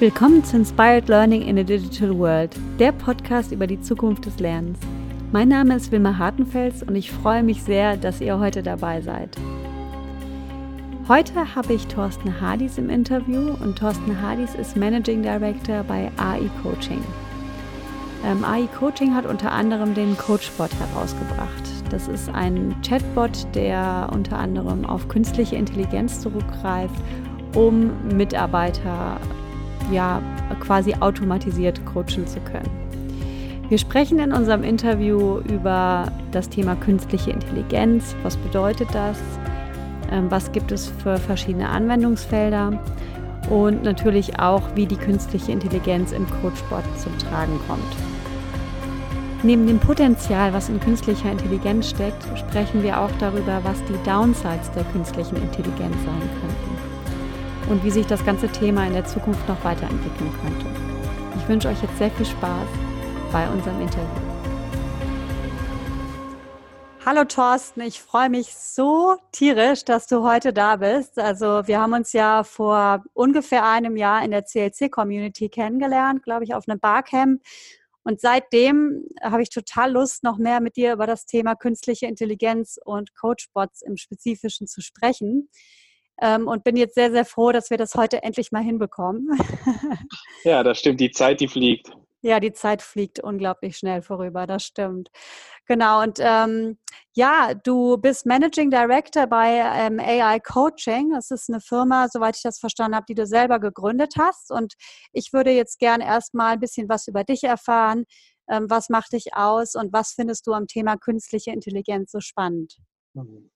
Willkommen zu Inspired Learning in a Digital World, der Podcast über die Zukunft des Lernens. Mein Name ist Wilma Hartenfels und ich freue mich sehr, dass ihr heute dabei seid. Heute habe ich Thorsten Hardis im Interview und Thorsten Hardis ist Managing Director bei AI Coaching. Ähm, AI Coaching hat unter anderem den Coachbot herausgebracht. Das ist ein Chatbot, der unter anderem auf künstliche Intelligenz zurückgreift, um Mitarbeiter ja quasi automatisiert coachen zu können. Wir sprechen in unserem Interview über das Thema künstliche Intelligenz. Was bedeutet das? Ähm, was gibt es für verschiedene Anwendungsfelder? Und natürlich auch, wie die künstliche Intelligenz im Coachbot zum Tragen kommt. Neben dem Potenzial, was in künstlicher Intelligenz steckt, sprechen wir auch darüber, was die Downsides der künstlichen Intelligenz sein könnten und wie sich das ganze Thema in der Zukunft noch weiterentwickeln könnte. Ich wünsche euch jetzt sehr viel Spaß bei unserem Interview. Hallo Thorsten, ich freue mich so tierisch, dass du heute da bist. Also wir haben uns ja vor ungefähr einem Jahr in der CLC-Community kennengelernt, glaube ich, auf einem Barcamp. Und seitdem habe ich total Lust, noch mehr mit dir über das Thema künstliche Intelligenz und Coachbots im Spezifischen zu sprechen und bin jetzt sehr, sehr froh, dass wir das heute endlich mal hinbekommen. ja, das stimmt. Die Zeit, die fliegt. Ja, die Zeit fliegt unglaublich schnell vorüber, das stimmt. Genau, und ähm, ja, du bist Managing Director bei ähm, AI Coaching. Das ist eine Firma, soweit ich das verstanden habe, die du selber gegründet hast. Und ich würde jetzt gern erstmal ein bisschen was über dich erfahren. Ähm, was macht dich aus und was findest du am Thema künstliche Intelligenz so spannend? Mhm.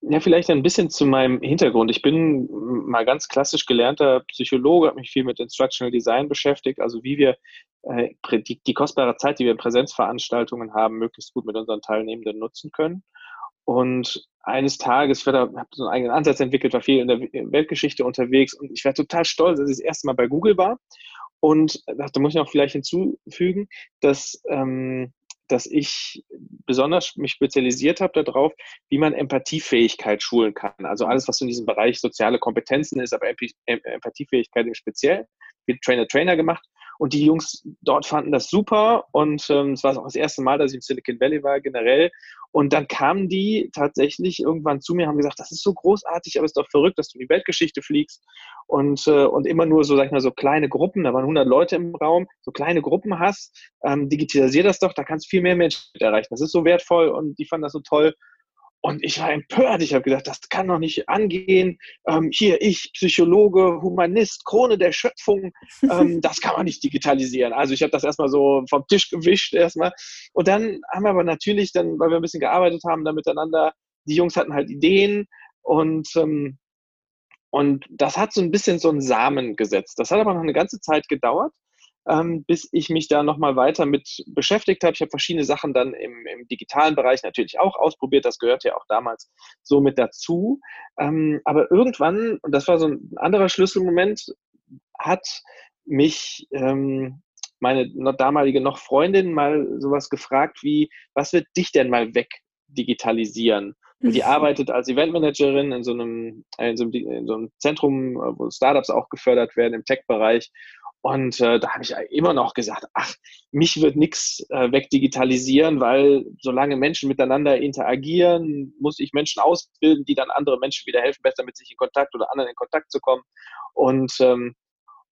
Ja, vielleicht ein bisschen zu meinem Hintergrund. Ich bin mal ganz klassisch gelernter Psychologe, habe mich viel mit Instructional Design beschäftigt, also wie wir äh, die, die, kostbare Zeit, die wir in Präsenzveranstaltungen haben, möglichst gut mit unseren Teilnehmenden nutzen können. Und eines Tages, ich habe so einen eigenen Ansatz entwickelt, war viel in der Weltgeschichte unterwegs und ich war total stolz, dass ich das erste Mal bei Google war. Und da muss ich noch vielleicht hinzufügen, dass ähm, dass ich besonders mich spezialisiert habe darauf, wie man Empathiefähigkeit schulen kann. Also alles, was in diesem Bereich soziale Kompetenzen ist, aber Empathiefähigkeit im Speziellen. Wird Trainer-Trainer gemacht und die Jungs dort fanden das super und ähm, es war auch das erste Mal, dass ich im Silicon Valley war generell. Und dann kamen die tatsächlich irgendwann zu mir, haben gesagt, das ist so großartig, aber es ist doch verrückt, dass du in die Weltgeschichte fliegst und, äh, und immer nur so, sag ich mal, so kleine Gruppen, da waren 100 Leute im Raum, so kleine Gruppen hast, ähm, digitalisier das doch, da kannst du viel mehr Menschen erreichen. Das ist so wertvoll und die fanden das so toll. Und ich war empört. Ich habe gedacht, das kann doch nicht angehen. Ähm, hier, ich, Psychologe, Humanist, Krone der Schöpfung, ähm, das kann man nicht digitalisieren. Also ich habe das erstmal so vom Tisch gewischt erstmal. Und dann haben wir aber natürlich dann, weil wir ein bisschen gearbeitet haben, da miteinander, die Jungs hatten halt Ideen und ähm, und das hat so ein bisschen so einen Samen gesetzt. Das hat aber noch eine ganze Zeit gedauert ähm, bis ich mich da nochmal weiter mit beschäftigt habe. Ich habe verschiedene Sachen dann im, im, digitalen Bereich natürlich auch ausprobiert. Das gehört ja auch damals so mit dazu. Ähm, aber irgendwann, und das war so ein anderer Schlüsselmoment, hat mich ähm, meine damalige noch Freundin mal sowas gefragt wie, was wird dich denn mal weg digitalisieren? Und die arbeitet als Eventmanagerin in so einem, in so einem, in so einem Zentrum, wo Startups auch gefördert werden im Tech-Bereich. Und äh, da habe ich immer noch gesagt, ach, mich wird nichts äh, wegdigitalisieren, weil solange Menschen miteinander interagieren, muss ich Menschen ausbilden, die dann andere Menschen wieder helfen, besser mit sich in Kontakt oder anderen in Kontakt zu kommen. Und, ähm,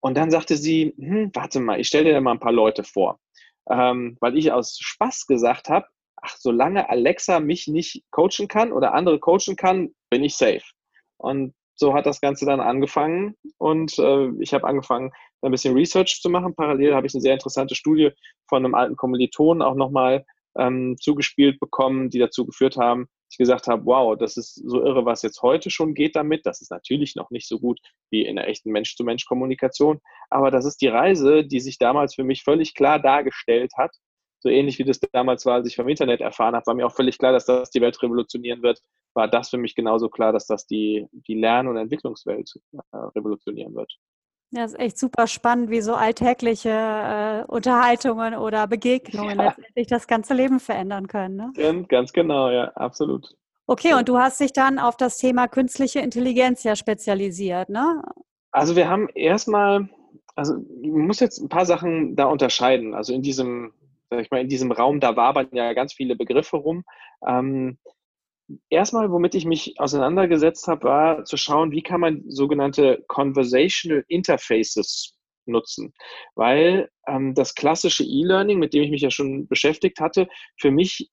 und dann sagte sie, hm, warte mal, ich stelle dir mal ein paar Leute vor. Ähm, weil ich aus Spaß gesagt habe, ach, solange Alexa mich nicht coachen kann oder andere coachen kann, bin ich safe. Und so hat das Ganze dann angefangen und äh, ich habe angefangen, ein bisschen Research zu machen. Parallel habe ich eine sehr interessante Studie von einem alten Kommilitonen auch nochmal ähm, zugespielt bekommen, die dazu geführt haben, dass ich gesagt habe, wow, das ist so irre, was jetzt heute schon geht damit. Das ist natürlich noch nicht so gut wie in der echten Mensch-zu-Mensch-Kommunikation, aber das ist die Reise, die sich damals für mich völlig klar dargestellt hat so ähnlich wie das damals war, als ich vom Internet erfahren habe, war mir auch völlig klar, dass das die Welt revolutionieren wird, war das für mich genauso klar, dass das die, die Lern- und Entwicklungswelt äh, revolutionieren wird. Ja, ist echt super spannend, wie so alltägliche äh, Unterhaltungen oder Begegnungen ja. letztendlich das ganze Leben verändern können. Ne? Ganz, ganz genau, ja, absolut. Okay, und du hast dich dann auf das Thema künstliche Intelligenz ja spezialisiert, ne? Also wir haben erstmal also man muss jetzt ein paar Sachen da unterscheiden. Also in diesem, sag ich mal, in diesem Raum, da wabern ja ganz viele Begriffe rum. Ähm, erstmal, womit ich mich auseinandergesetzt habe, war zu schauen, wie kann man sogenannte Conversational Interfaces nutzen. Weil ähm, das klassische E-Learning, mit dem ich mich ja schon beschäftigt hatte, für mich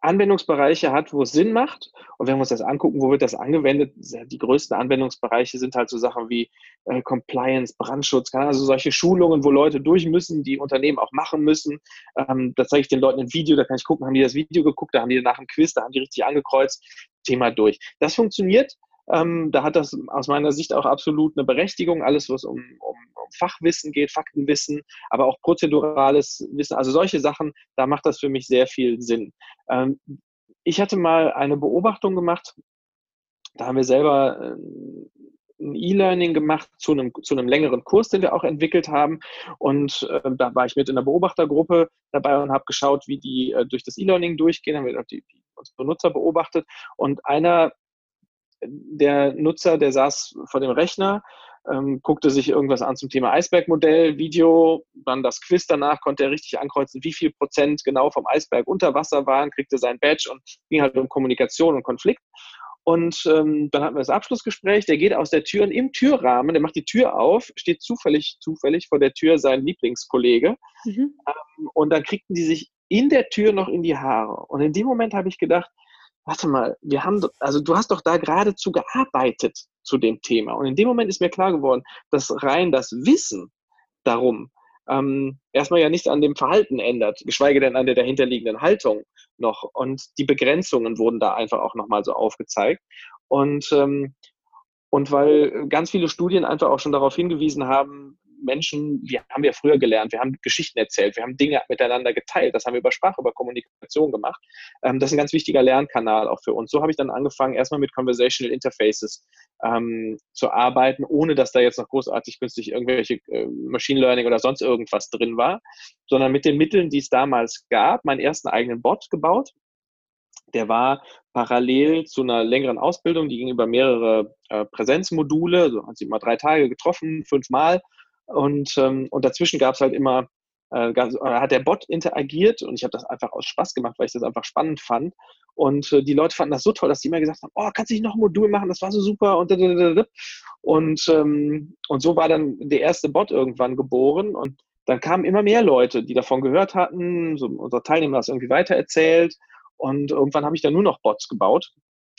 Anwendungsbereiche hat, wo es Sinn macht. Und wenn wir uns das angucken, wo wird das angewendet? Die größten Anwendungsbereiche sind halt so Sachen wie äh, Compliance, Brandschutz, also solche Schulungen, wo Leute durch müssen, die Unternehmen auch machen müssen. Ähm, da zeige ich den Leuten ein Video, da kann ich gucken, haben die das Video geguckt, da haben die nach dem Quiz, da haben die richtig angekreuzt, Thema durch. Das funktioniert. Ähm, da hat das aus meiner Sicht auch absolut eine Berechtigung. Alles, was um, um, um Fachwissen geht, Faktenwissen, aber auch prozedurales Wissen, also solche Sachen, da macht das für mich sehr viel Sinn. Ähm, ich hatte mal eine Beobachtung gemacht, da haben wir selber äh, ein E-Learning gemacht zu einem, zu einem längeren Kurs, den wir auch entwickelt haben. Und äh, da war ich mit in der Beobachtergruppe dabei und habe geschaut, wie die äh, durch das E-Learning durchgehen, haben wir die, die uns Benutzer beobachtet. Und einer der Nutzer, der saß vor dem Rechner, ähm, guckte sich irgendwas an zum Thema Eisbergmodell, Video, dann das Quiz danach, konnte er richtig ankreuzen, wie viel Prozent genau vom Eisberg unter Wasser waren, kriegte sein Badge und ging halt um Kommunikation und Konflikt. Und ähm, dann hatten wir das Abschlussgespräch, der geht aus der Tür und im Türrahmen, der macht die Tür auf, steht zufällig, zufällig vor der Tür sein Lieblingskollege. Mhm. Ähm, und dann kriegten die sich in der Tür noch in die Haare. Und in dem Moment habe ich gedacht, warte mal, wir haben, also du hast doch da geradezu gearbeitet zu dem Thema. Und in dem Moment ist mir klar geworden, dass rein das Wissen darum ähm, erstmal ja nichts an dem Verhalten ändert, geschweige denn an der dahinterliegenden Haltung noch. Und die Begrenzungen wurden da einfach auch nochmal so aufgezeigt. Und, ähm, und weil ganz viele Studien einfach auch schon darauf hingewiesen haben, Menschen, wir haben ja früher gelernt, wir haben Geschichten erzählt, wir haben Dinge miteinander geteilt, das haben wir über Sprache, über Kommunikation gemacht. Ähm, das ist ein ganz wichtiger Lernkanal auch für uns. So habe ich dann angefangen, erstmal mit Conversational Interfaces ähm, zu arbeiten, ohne dass da jetzt noch großartig künstlich irgendwelche äh, Machine Learning oder sonst irgendwas drin war, sondern mit den Mitteln, die es damals gab, meinen ersten eigenen Bot gebaut. Der war parallel zu einer längeren Ausbildung, die ging über mehrere äh, Präsenzmodule, so hat sie mal drei Tage getroffen, fünfmal und, ähm, und dazwischen gab es halt immer, äh, äh, hat der Bot interagiert und ich habe das einfach aus Spaß gemacht, weil ich das einfach spannend fand. Und äh, die Leute fanden das so toll, dass die immer gesagt haben, oh, kannst du nicht noch ein Modul machen, das war so super und und, ähm, und so war dann der erste Bot irgendwann geboren und dann kamen immer mehr Leute, die davon gehört hatten, so unser Teilnehmer hat es irgendwie weitererzählt und irgendwann habe ich dann nur noch Bots gebaut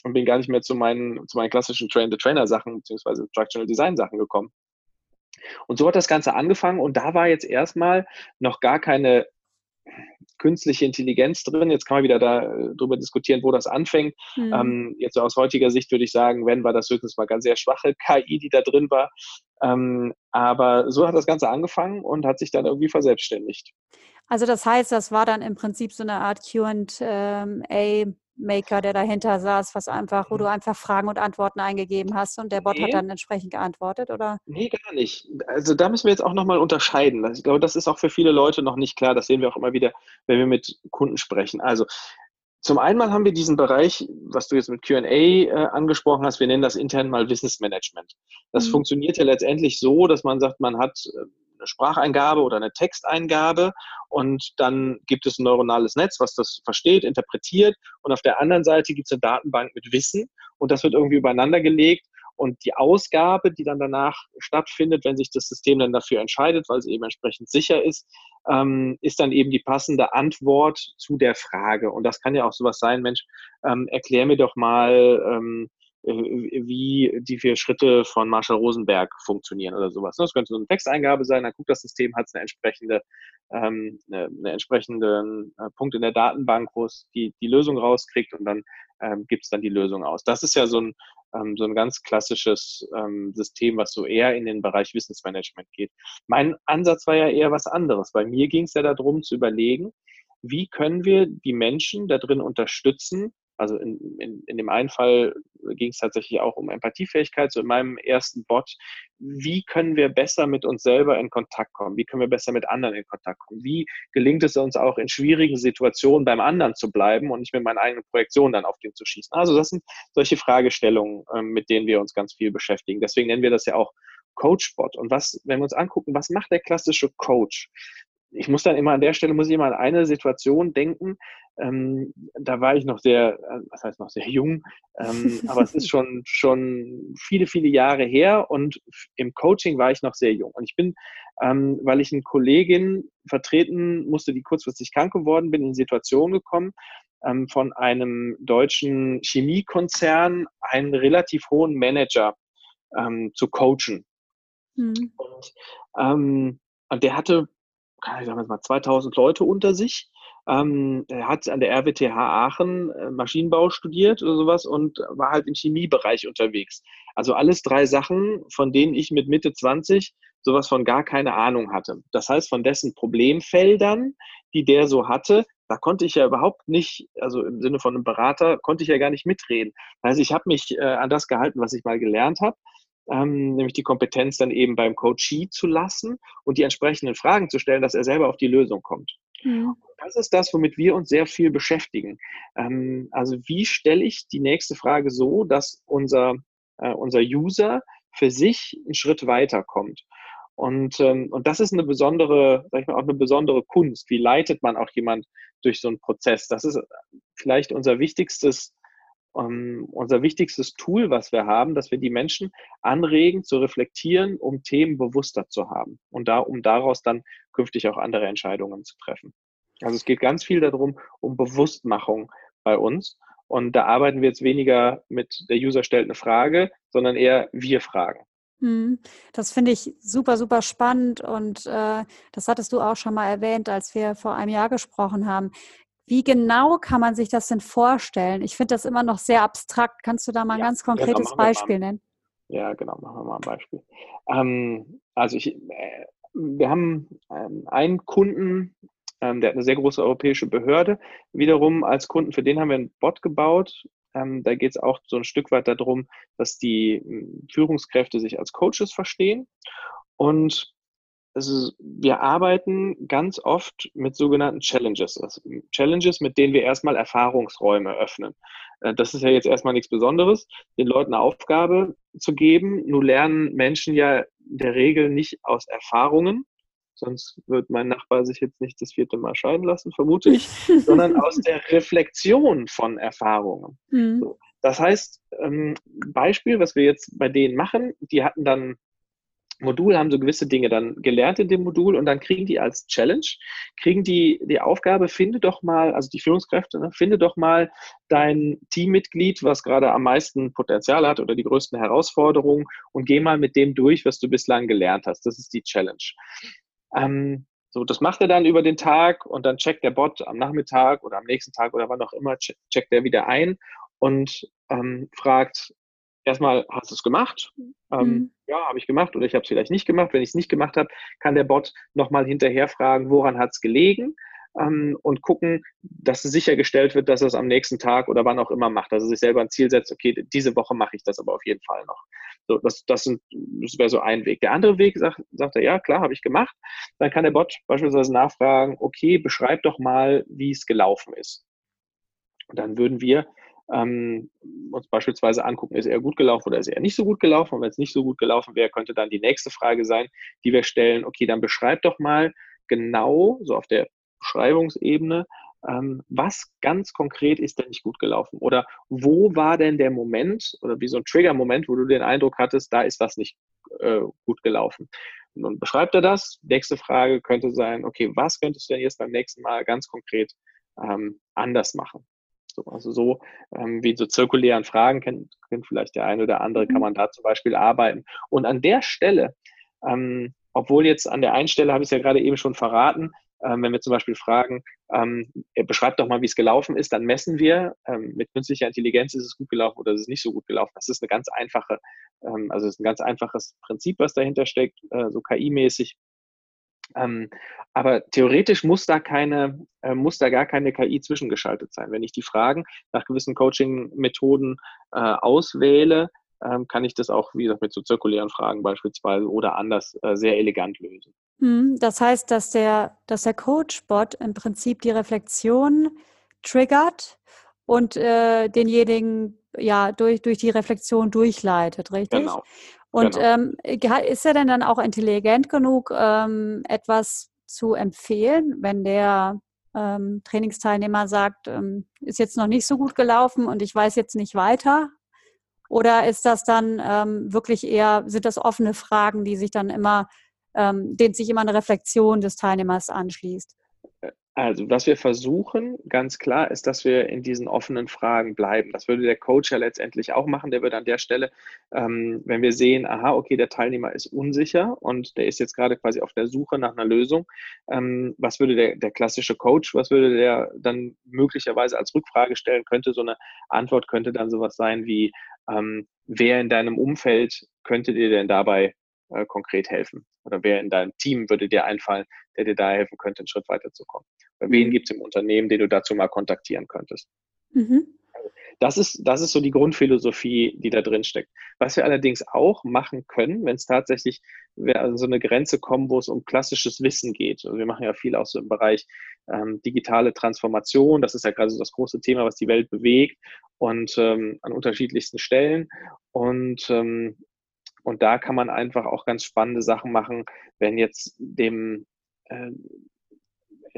und bin gar nicht mehr zu meinen, zu meinen klassischen Train-the-Trainer-Sachen beziehungsweise Structural Design-Sachen gekommen. Und so hat das Ganze angefangen und da war jetzt erstmal noch gar keine künstliche Intelligenz drin. Jetzt kann man wieder darüber äh, diskutieren, wo das anfängt. Mhm. Ähm, jetzt aus heutiger Sicht würde ich sagen, wenn war das höchstens mal ganz sehr schwache KI, die da drin war. Ähm, aber so hat das Ganze angefangen und hat sich dann irgendwie verselbstständigt. Also das heißt, das war dann im Prinzip so eine Art QA Maker, der dahinter saß, was einfach, wo du mhm. einfach Fragen und Antworten eingegeben hast und der Bot nee. hat dann entsprechend geantwortet, oder? Nee, gar nicht. Also da müssen wir jetzt auch nochmal unterscheiden. Ich glaube, das ist auch für viele Leute noch nicht klar. Das sehen wir auch immer wieder, wenn wir mit Kunden sprechen. Also zum einen haben wir diesen Bereich, was du jetzt mit QA äh, angesprochen hast, wir nennen das intern mal Wissensmanagement. Das mhm. funktioniert ja letztendlich so, dass man sagt, man hat äh, Spracheingabe oder eine Texteingabe und dann gibt es ein neuronales Netz, was das versteht, interpretiert und auf der anderen Seite gibt es eine Datenbank mit Wissen und das wird irgendwie übereinander gelegt und die Ausgabe, die dann danach stattfindet, wenn sich das System dann dafür entscheidet, weil es eben entsprechend sicher ist, ähm, ist dann eben die passende Antwort zu der Frage. Und das kann ja auch sowas sein, Mensch, ähm, erklär mir doch mal, ähm, äh, wie die vier Schritte von Marshall Rosenberg funktionieren oder sowas. Das könnte so eine Texteingabe sein, dann guckt das System, hat es eine entsprechende, ähm, eine, eine entsprechenden äh, Punkt in der Datenbank, wo es die, die Lösung rauskriegt und dann ähm, gibt es dann die Lösung aus. Das ist ja so ein, ähm, so ein ganz klassisches ähm, System, was so eher in den Bereich Wissensmanagement geht. Mein Ansatz war ja eher was anderes. Bei mir ging es ja darum zu überlegen, wie können wir die Menschen da drin unterstützen, also in, in, in dem einen Fall ging es tatsächlich auch um Empathiefähigkeit, so in meinem ersten Bot. Wie können wir besser mit uns selber in Kontakt kommen? Wie können wir besser mit anderen in Kontakt kommen? Wie gelingt es uns auch in schwierigen Situationen beim anderen zu bleiben und nicht mit meinen eigenen Projektionen dann auf den zu schießen? Also das sind solche Fragestellungen, ähm, mit denen wir uns ganz viel beschäftigen. Deswegen nennen wir das ja auch Coachbot. Und was, wenn wir uns angucken, was macht der klassische Coach? Ich muss dann immer an der Stelle, muss ich immer an eine Situation denken. Ähm, da war ich noch sehr, äh, was heißt noch sehr jung, ähm, aber es ist schon, schon viele, viele Jahre her und im Coaching war ich noch sehr jung. Und ich bin, ähm, weil ich eine Kollegin vertreten musste, die kurzfristig krank geworden bin, in Situation gekommen, ähm, von einem deutschen Chemiekonzern einen relativ hohen Manager ähm, zu coachen. Mhm. Und, ähm, und der hatte, ich sag mal, 2000 Leute unter sich. Ähm, er hat an der RWTH Aachen äh, Maschinenbau studiert oder sowas und war halt im Chemiebereich unterwegs. Also alles drei Sachen, von denen ich mit Mitte 20 sowas von gar keine Ahnung hatte. Das heißt, von dessen Problemfeldern, die der so hatte, da konnte ich ja überhaupt nicht, also im Sinne von einem Berater, konnte ich ja gar nicht mitreden. Also ich habe mich äh, an das gehalten, was ich mal gelernt habe, ähm, nämlich die Kompetenz dann eben beim Coachee zu lassen und die entsprechenden Fragen zu stellen, dass er selber auf die Lösung kommt. Mhm. Das ist das, womit wir uns sehr viel beschäftigen. Ähm, also wie stelle ich die nächste Frage so, dass unser, äh, unser User für sich einen Schritt weiterkommt? Und, ähm, und das ist eine besondere, sag ich mal, auch eine besondere Kunst. Wie leitet man auch jemand durch so einen Prozess? Das ist vielleicht unser wichtigstes, ähm, unser wichtigstes Tool, was wir haben, dass wir die Menschen anregen zu reflektieren, um Themen bewusster zu haben und da, um daraus dann künftig auch andere Entscheidungen zu treffen. Also es geht ganz viel darum, um Bewusstmachung bei uns. Und da arbeiten wir jetzt weniger mit der User stellt eine Frage, sondern eher wir fragen. Hm, das finde ich super, super spannend und äh, das hattest du auch schon mal erwähnt, als wir vor einem Jahr gesprochen haben. Wie genau kann man sich das denn vorstellen? Ich finde das immer noch sehr abstrakt. Kannst du da mal ein ja, ganz konkretes genau, Beispiel nennen? Ja, genau, machen wir mal ein Beispiel. Ähm, also ich, äh, wir haben ähm, einen Kunden, ähm, der hat eine sehr große europäische Behörde. Wiederum als Kunden, für den haben wir einen Bot gebaut, ähm, da geht es auch so ein Stück weit darum, dass die hm, Führungskräfte sich als Coaches verstehen. Und ist, wir arbeiten ganz oft mit sogenannten Challenges. Also Challenges, mit denen wir erstmal Erfahrungsräume öffnen. Äh, das ist ja jetzt erstmal nichts Besonderes, den Leuten eine Aufgabe zu geben. Nun lernen Menschen ja in der Regel nicht aus Erfahrungen, sonst wird mein Nachbar sich jetzt nicht das vierte Mal scheiden lassen, vermute ich, sondern aus der Reflexion von Erfahrungen. Mhm. So. Das heißt, ähm, Beispiel, was wir jetzt bei denen machen, die hatten dann Modul, haben so gewisse Dinge dann gelernt in dem Modul und dann kriegen die als Challenge, kriegen die die Aufgabe, finde doch mal, also die Führungskräfte, ne, finde doch mal dein Teammitglied, was gerade am meisten Potenzial hat oder die größten Herausforderungen und geh mal mit dem durch, was du bislang gelernt hast. Das ist die Challenge. Ähm, so, das macht er dann über den Tag und dann checkt der Bot am Nachmittag oder am nächsten Tag oder wann auch immer, checkt er wieder ein und ähm, fragt erstmal, hast du es gemacht? Ähm, mhm. Ja, habe ich gemacht oder ich habe es vielleicht nicht gemacht. Wenn ich es nicht gemacht habe, kann der Bot nochmal hinterher fragen, woran hat es gelegen? ähm, und gucken, dass sichergestellt wird, dass er es am nächsten Tag oder wann auch immer macht. Dass er sich selber ein Ziel setzt, okay, diese Woche mache ich das aber auf jeden Fall noch. So, das, das, das wäre so ein Weg. Der andere Weg sagt, sagt er, ja, klar, habe ich gemacht. Dann kann der Bot beispielsweise nachfragen, okay, beschreib doch mal, wie es gelaufen ist. Und dann würden wir ähm, uns beispielsweise angucken, ist er gut gelaufen oder ist er nicht so gut gelaufen. Und wenn es nicht so gut gelaufen wäre, könnte dann die nächste Frage sein, die wir stellen, okay, dann beschreib doch mal genau, so auf der Beschreibungsebene, ähm, was ganz konkret ist denn nicht gut gelaufen? Oder wo war denn der Moment oder wie so ein Trigger-Moment, wo du den Eindruck hattest, da ist was nicht äh, gut gelaufen? Und dann beschreibt er das. Nächste Frage könnte sein, okay, was könntest du denn jetzt beim nächsten Mal ganz konkret ähm, anders machen? So, also so ähm, wie so zirkulären Fragen kennt, kennt vielleicht der eine oder andere, kann mhm. man da zum Beispiel arbeiten. Und an der Stelle, ähm, obwohl jetzt an der einen Stelle habe ich es ja gerade eben schon verraten, ähm, wenn wir zum Beispiel fragen, ähm, beschreibt doch mal, wie es gelaufen ist, dann messen wir ähm, mit künstlicher Intelligenz, ist es gut gelaufen oder ist es nicht so gut gelaufen. Das ist eine ganz einfache, ähm, also ist ein ganz einfaches Prinzip, was dahinter steckt, äh, so KI-mäßig. Ähm, aber theoretisch muss da keine, äh, muss da gar keine KI zwischengeschaltet sein. Wenn ich die Fragen nach gewissen Coaching-Methoden äh, auswähle, ähm, kann ich das auch, wie gesagt, mit so zirkulären Fragen beispielsweise oder anders äh, sehr elegant lösen. Hm, das heißt, dass der, dass der Coachbot im Prinzip die Reflexion triggert und äh, denjenigen ja durch, durch die Reflexion durchleitet, richtig? Genau. Und genau. ähm, ist er denn dann auch intelligent genug, ähm, etwas zu empfehlen, wenn der ähm, Trainingsteilnehmer sagt, ähm, ist jetzt noch nicht so gut gelaufen und ich weiß jetzt nicht weiter? Oder ist das dann ähm, wirklich eher, sind das offene Fragen, die sich dann immer, ähm, denen sich immer eine Reflexion des Teilnehmers anschließt? Also, was wir versuchen, ganz klar, ist, dass wir in diesen offenen Fragen bleiben. Das würde der Coach ja letztendlich auch machen. Der würde an der Stelle, ähm, wenn wir sehen, aha, okay, der Teilnehmer ist unsicher und der ist jetzt gerade quasi auf der Suche nach einer Lösung, ähm, was würde der, der klassische Coach, was würde der dann möglicherweise als Rückfrage stellen? Könnte so eine Antwort, könnte dann sowas sein wie, ähm, wer in deinem Umfeld könnte dir denn dabei äh, konkret helfen? Oder wer in deinem Team würde dir einfallen, der dir da helfen könnte, einen Schritt weiterzukommen? Oder mhm. wen gibt es im Unternehmen, den du dazu mal kontaktieren könntest? Mhm. Das ist, das ist so die Grundphilosophie, die da drin steckt. Was wir allerdings auch machen können, wenn es tatsächlich an so eine Grenze kommt, wo es um klassisches Wissen geht. Also wir machen ja viel auch so im Bereich ähm, digitale Transformation. Das ist ja gerade so das große Thema, was die Welt bewegt und ähm, an unterschiedlichsten Stellen. Und ähm, und da kann man einfach auch ganz spannende Sachen machen, wenn jetzt dem äh,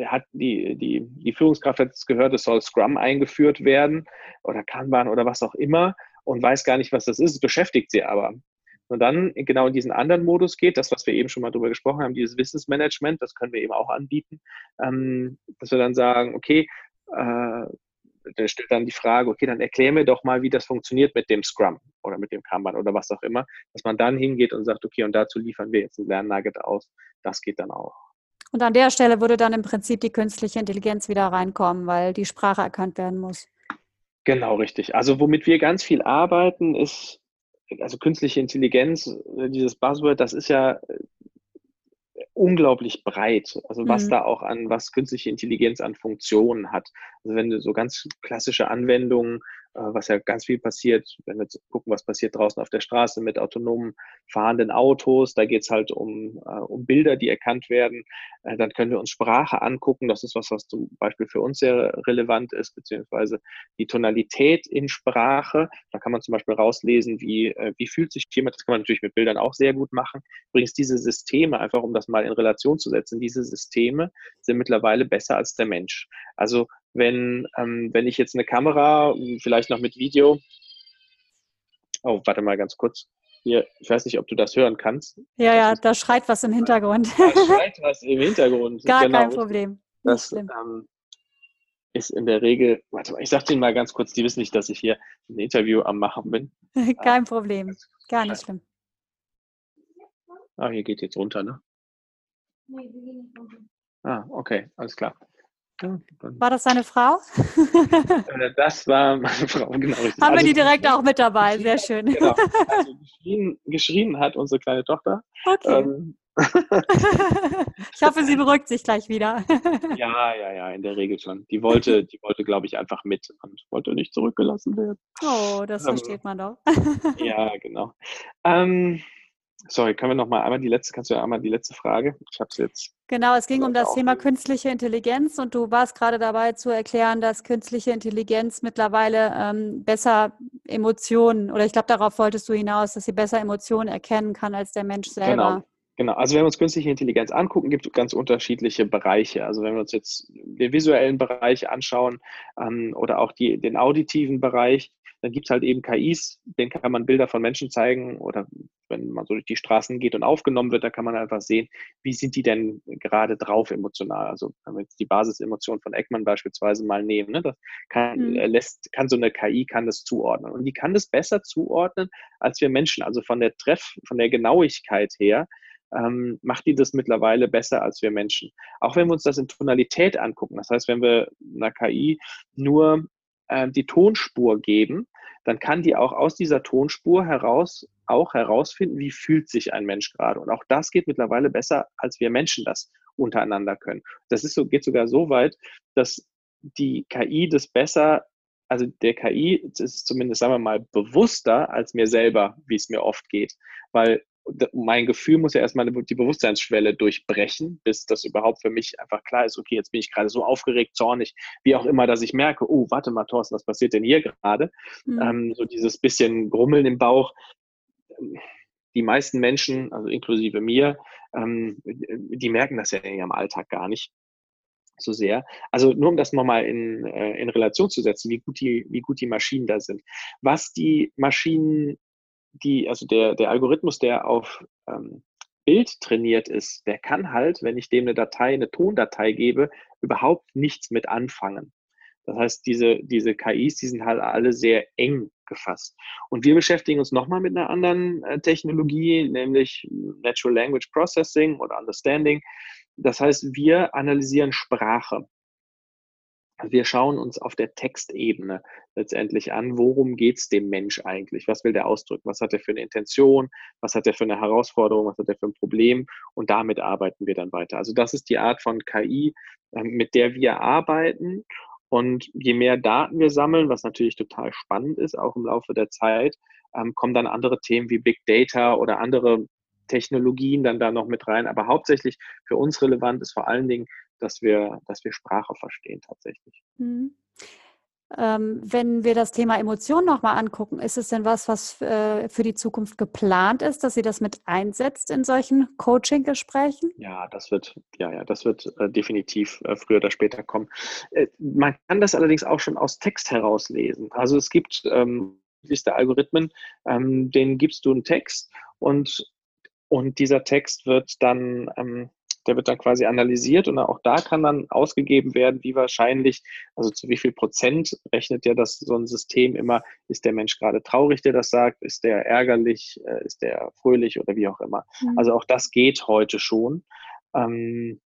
hat die, die, die Führungskraft hat es gehört, es soll Scrum eingeführt werden oder Kanban oder was auch immer und weiß gar nicht, was das ist, beschäftigt sie aber. Und dann genau in diesen anderen Modus geht, das, was wir eben schon mal drüber gesprochen haben, dieses Wissensmanagement, das können wir eben auch anbieten, ähm, dass wir dann sagen, okay, äh, der stellt dann die Frage, okay, dann erklär mir doch mal, wie das funktioniert mit dem Scrum oder mit dem Kanban oder was auch immer, dass man dann hingeht und sagt, okay, und dazu liefern wir jetzt ein Lernnugget aus. Das geht dann auch. Und an der Stelle würde dann im Prinzip die künstliche Intelligenz wieder reinkommen, weil die Sprache erkannt werden muss. Genau, richtig. Also womit wir ganz viel arbeiten, ist, also künstliche Intelligenz, dieses Buzzword, das ist ja unglaublich breit. Also was mhm. da auch an, was künstliche Intelligenz an Funktionen hat. Also wenn du so ganz klassische Anwendungen was ja ganz viel passiert, wenn wir gucken, was passiert draußen auf der Straße mit autonomen fahrenden Autos, da geht es halt um, äh, um Bilder, die erkannt werden. Äh, dann können wir uns Sprache angucken, das ist was, was zum Beispiel für uns sehr relevant ist, beziehungsweise die Tonalität in Sprache. Da kann man zum Beispiel rauslesen, wie, äh, wie fühlt sich jemand, das kann man natürlich mit Bildern auch sehr gut machen. Übrigens diese Systeme, einfach um das mal in Relation zu setzen, diese Systeme sind mittlerweile besser als der Mensch. Also wenn, ähm, wenn ich jetzt eine Kamera, vielleicht noch mit Video, oh, warte mal ganz kurz. Hier, ich weiß nicht, ob du das hören kannst. Ja, ja, da schreit was im Hintergrund. Da schreit was im Hintergrund. Gar genau. kein Problem. Das ähm, ist in der Regel, warte mal, ich sag Ihnen mal ganz kurz, die wissen nicht, dass ich hier ein Interview am Machen bin. kein Problem, gar nicht schlimm. Ah, hier geht jetzt runter, ne? Nee, wir gehen nicht runter. Ah, okay, alles klar. War das seine Frau? Äh, das war meine Frau, genau. Richtig. Haben also, wir die direkt auch mit dabei, sehr schön. Genau. Also geschrien, geschrien hat unsere kleine Tochter. Okay. Ähm, ich hoffe, sie beruhigt sich gleich wieder. ja, ja, ja, in der Regel schon. Die wollte, die wollte, glaube ich, einfach mit und wollte nicht zurückgelassen werden. Oh, das ähm, versteht man doch. ja, genau. Ähm, Sorry, können wir noch mal einmal die letzte, kannst du ja einmal die letzte Frage? Ich habe es jetzt. Genau, es ging um das Thema künstliche Intelligenz und du warst gerade dabei zu erklären, dass künstliche Intelligenz mittlerweile ähm, besser Emotionen, oder ich glaube, darauf wolltest du hinaus, dass sie besser Emotionen erkennen kann als der Mensch selber. Genau. Genau, also wenn wir uns künstliche Intelligenz angucken, gibt es ganz unterschiedliche Bereiche. Also wenn wir uns jetzt den visuellen Bereich anschauen ähm, oder auch die, den auditiven Bereich, dann gibt es halt eben KIs, denen kann man Bilder von Menschen zeigen oder wenn man so durch die Straßen geht und aufgenommen wird, da kann man einfach sehen, wie sind die denn gerade drauf emotional. Also wenn wir jetzt die Basisemotion von Eckmann beispielsweise mal nehmen, ne, das kann, mhm. lässt, kann so eine KI kann das zuordnen. Und die kann das besser zuordnen als wir Menschen. Also von der Treff, von der Genauigkeit her, ähm, macht die das mittlerweile besser als wir Menschen. Auch wenn wir uns das in Tonalität angucken, das heißt, wenn wir einer KI nur äh, die Tonspur geben, dann kann die auch aus dieser Tonspur heraus auch herausfinden, wie fühlt sich ein Mensch gerade. Und auch das geht mittlerweile besser, als wir Menschen das untereinander können. Das ist so, geht sogar so weit, dass die KI das besser, also der KI ist zumindest, sagen wir mal, bewusster als mir selber, wie es mir oft geht. Weil mein Gefühl muss ja erstmal die Bewusstseinsschwelle durchbrechen, bis das überhaupt für mich einfach klar ist, okay, jetzt bin ich gerade so aufgeregt, zornig, wie auch immer, dass ich merke, oh, warte mal, Thorsten, was passiert denn hier gerade? Mhm. Ähm, so dieses bisschen Grummeln im Bauch. Die meisten Menschen, also inklusive mir, ähm, die merken das ja in ihrem Alltag gar nicht so sehr. Also nur um das nochmal in, äh, in Relation zu setzen, wie gut, die, wie gut die Maschinen da sind. Was die Maschinen die, also der, der Algorithmus, der auf ähm, Bild trainiert ist, der kann halt, wenn ich dem eine Datei, eine Tondatei gebe, überhaupt nichts mit anfangen. Das heißt, diese, diese KIs, die sind halt alle sehr eng gefasst. Und wir beschäftigen uns nochmal mit einer anderen äh, Technologie, nämlich Natural Language Processing oder Understanding. Das heißt, wir analysieren Sprache. Wir schauen uns auf der Textebene letztendlich an, worum geht es dem Mensch eigentlich? Was will der ausdrücken? Was hat er für eine Intention? Was hat er für eine Herausforderung? Was hat er für ein Problem? Und damit arbeiten wir dann weiter. Also das ist die Art von KI, ähm, mit der wir arbeiten. Und je mehr Daten wir sammeln, was natürlich total spannend ist, auch im Laufe der Zeit, ähm, kommen dann andere Themen wie Big Data oder andere Technologien dann da noch mit rein. Aber hauptsächlich für uns relevant ist vor allen Dingen dass wir, dass wir Sprache verstehen tatsächlich. Mhm. Ähm, wenn wir das Thema Emotionen nochmal angucken, ist es denn was, was äh, für die Zukunft geplant ist, dass sie das mit einsetzt in solchen Coaching-Gesprächen? Ja, das wird, ja, ja, das wird äh, definitiv äh, früher oder später kommen. Äh, man kann das allerdings auch schon aus Text herauslesen. Also es gibt ähm, Algorithmen, ähm, denen gibst du einen Text und, und dieser Text wird dann ähm, der wird dann quasi analysiert und auch da kann dann ausgegeben werden, wie wahrscheinlich, also zu wie viel Prozent rechnet ja das so ein System immer, ist der Mensch gerade traurig, der das sagt, ist der ärgerlich, äh, ist der fröhlich oder wie auch immer. Mhm. Also auch das geht heute schon. Ähm,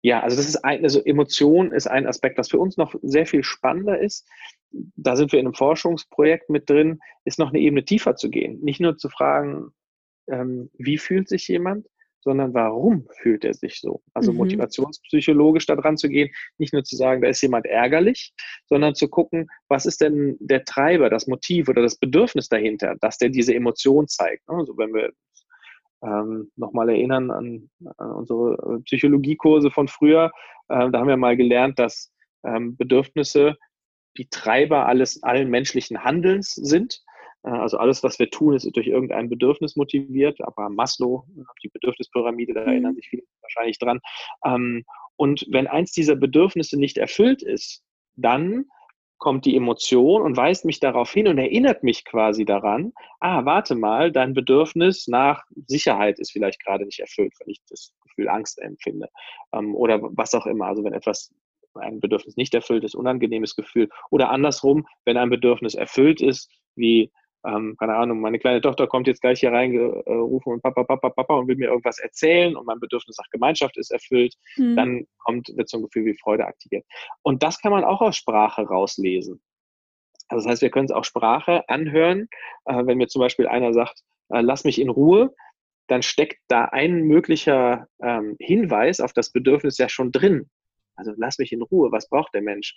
ja, also das ist ein, also Emotion ist ein Aspekt, was für uns noch sehr viel spannender ist. Da sind wir in einem Forschungsprojekt mit drin, ist noch eine Ebene tiefer zu gehen. Nicht nur zu fragen, ähm, wie fühlt sich jemand, sondern warum fühlt er sich so? Also mhm. motivationspsychologisch da dran zu gehen, nicht nur zu sagen, da ist jemand ärgerlich, sondern zu gucken, was ist denn der Treiber, das Motiv oder das Bedürfnis dahinter, dass der diese Emotion zeigt. Also wenn wir ähm, nochmal erinnern an, an, unsere Psychologiekurse von früher, äh, da haben wir mal gelernt, dass ähm, Bedürfnisse die Treiber alles, allen menschlichen Handelns sind. Äh, also alles, was wir tun, ist durch irgendein Bedürfnis motiviert. Abraham Maslow, die Bedürfnispyramide, da erinnern mhm. sich viele wahrscheinlich dran. Ähm, und wenn eins dieser Bedürfnisse nicht erfüllt ist, dann kommt die Emotion und weist mich darauf hin und erinnert mich quasi daran, ah, warte mal, dein Bedürfnis nach Sicherheit ist vielleicht gerade nicht erfüllt, wenn ich das Gefühl Angst empfinde ähm, oder was auch immer. Also wenn etwas ein Bedürfnis nicht erfüllt ist, unangenehmes Gefühl oder andersrum, wenn ein Bedürfnis erfüllt ist, wie ähm, keine Ahnung, meine kleine Tochter kommt jetzt gleich hier reingerufen und Papa, Papa, Papa und will mir irgendwas erzählen und mein Bedürfnis nach Gemeinschaft ist erfüllt, mhm. dann kommt, wird so ein Gefühl wie Freude aktiviert. Und das kann man auch aus Sprache rauslesen. Also das heißt, wir können es auch Sprache anhören. Äh, wenn mir zum Beispiel einer sagt, äh, lass mich in Ruhe, dann steckt da ein möglicher ähm, Hinweis auf das Bedürfnis ja schon drin. Also lass mich in Ruhe. Was braucht der Mensch?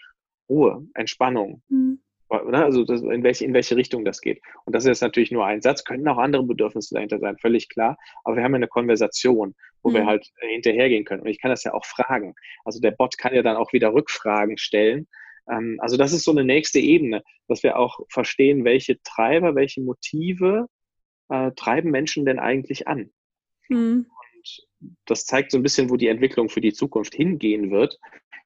Ruhe, Entspannung, mhm. Ne? Also das, in, welche, in welche Richtung das geht. Und das ist jetzt natürlich nur ein Satz, können auch andere Bedürfnisse dahinter sein, völlig klar. Aber wir haben ja eine Konversation, wo mhm. wir halt äh, hinterhergehen können. Und ich kann das ja auch fragen. Also der Bot kann ja dann auch wieder Rückfragen stellen. Ähm, also das ist so eine nächste Ebene, dass wir auch verstehen, welche Treiber, welche Motive äh, treiben Menschen denn eigentlich an. Mhm. Und das zeigt so ein bisschen, wo die Entwicklung für die Zukunft hingehen wird.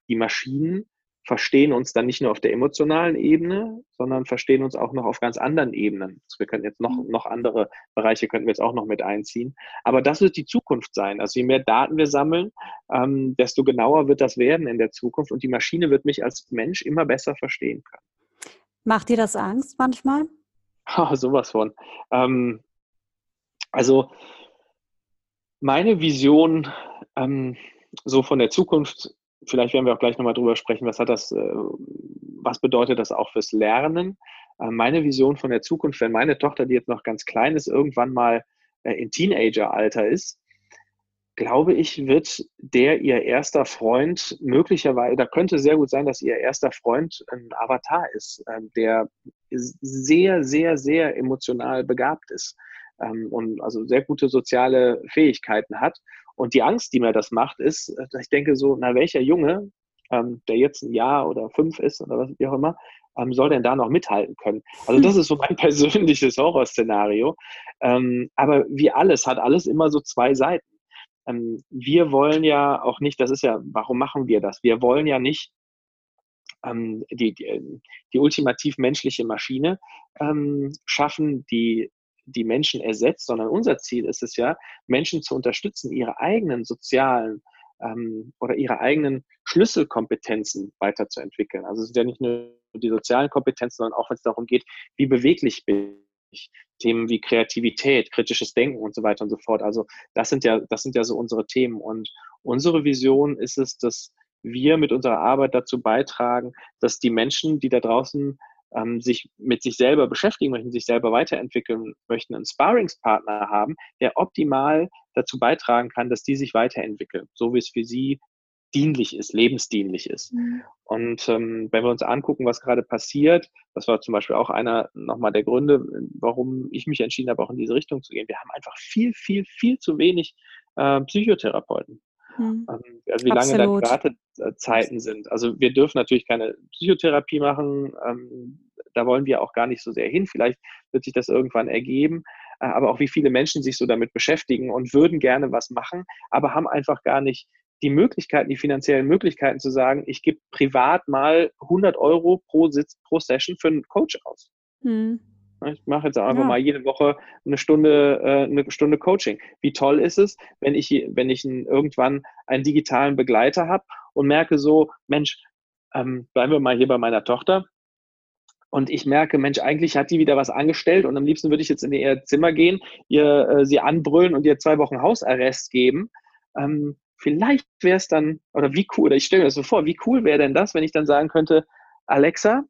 Die Maschinen verstehen uns dann nicht nur auf der emotionalen Ebene, sondern verstehen uns auch noch auf ganz anderen Ebenen. Also wir können jetzt noch, mhm. noch andere Bereiche könnten wir jetzt auch noch mit einziehen. Aber das wird die Zukunft sein. Also je mehr Daten wir sammeln, ähm, desto genauer wird das werden in der Zukunft und die Maschine wird mich als Mensch immer besser verstehen können. Macht dir das Angst manchmal? Oh, sowas von. Ähm, also meine Vision ähm, so von der Zukunft vielleicht werden wir auch gleich nochmal drüber sprechen, was hat das, äh, was bedeutet das auch fürs Lernen? Äh, meine Vision von der Zukunft, wenn meine Tochter, die jetzt noch ganz klein ist, irgendwann mal äh, in Teenager-Alter ist, glaube ich, wird der ihr erster Freund möglicherweise, da könnte sehr gut sein, dass ihr erster Freund ein Avatar ist, der sehr, sehr, sehr emotional begabt ist ähm, und also sehr gute soziale Fähigkeiten hat. Und die Angst, die mir das macht, ist, dass ich denke so, na welcher Junge, ähm, der jetzt ein Jahr oder fünf ist oder was wie auch immer, ähm, soll denn da noch mithalten können? Also das ist so mein persönliches Horrorszenario. Ähm, aber wie alles hat alles immer so zwei Seiten. Ähm, wir wollen ja auch nicht, das ist ja, warum machen wir das? Wir wollen ja nicht ähm, die, die, die ultimativ menschliche Maschine ähm, schaffen, die die Menschen ersetzt, sondern unser Ziel ist es ja, Menschen zu unterstützen, ihre eigenen sozialen ähm, oder ihre eigenen Schlüsselkompetenzen weiterzuentwickeln. Also es sind ja nicht nur die sozialen Kompetenzen, sondern auch wenn es darum geht, wie beweglich bin ich. Themen wie Kreativität, kritisches Denken und so weiter und so fort. Also das sind ja, das sind ja so unsere Themen. Und unsere Vision ist es, dass wir mit unserer Arbeit dazu beitragen, dass die Menschen, die da draußen ähm, sich mit sich selber beschäftigen möchten, sich selber weiterentwickeln möchten, einen Sparringspartner haben, der optimal dazu beitragen kann, dass die sich weiterentwickeln, so wie es für sie dienlich ist, lebensdienlich ist. Mhm. Und ähm, wenn wir uns angucken, was gerade passiert, das war zum Beispiel auch einer nochmal der Gründe, warum ich mich entschieden habe, auch in diese Richtung zu gehen. Wir haben einfach viel, viel, viel zu wenig äh, Psychotherapeuten. Ähm, also wie Absolut. lange da Wartezeiten sind. Also wir dürfen natürlich keine Psychotherapie machen. Ähm, da wollen wir auch gar nicht so sehr hin. Vielleicht wird sich das irgendwann ergeben. Äh, aber auch wie viele Menschen sich so damit beschäftigen und würden gerne was machen, aber haben einfach gar nicht die Möglichkeiten, die finanziellen Möglichkeiten zu sagen, ich gebe privat mal 100 Euro pro Sitz, pro Session für einen Coach aus. Mhm. Ich mache jetzt einfach ja. mal jede Woche eine Stunde, äh, eine Stunde Coaching. Wie toll ist es, wenn ich, wenn ich irgendwann einen digitalen Begleiter habe und merke so, Mensch, ähm, bleiben wir mal hier bei meiner Tochter. Und ich merke, Mensch, eigentlich hat die wieder was angestellt und am liebsten würde ich jetzt in ihr Zimmer gehen, ihr äh, sie anbrüllen und ihr zwei Wochen Hausarrest geben. Ähm, vielleicht wäre es dann, oder wie cool, oder ich stelle mir das so vor, wie cool wäre denn das, wenn ich dann sagen könnte, Alexa,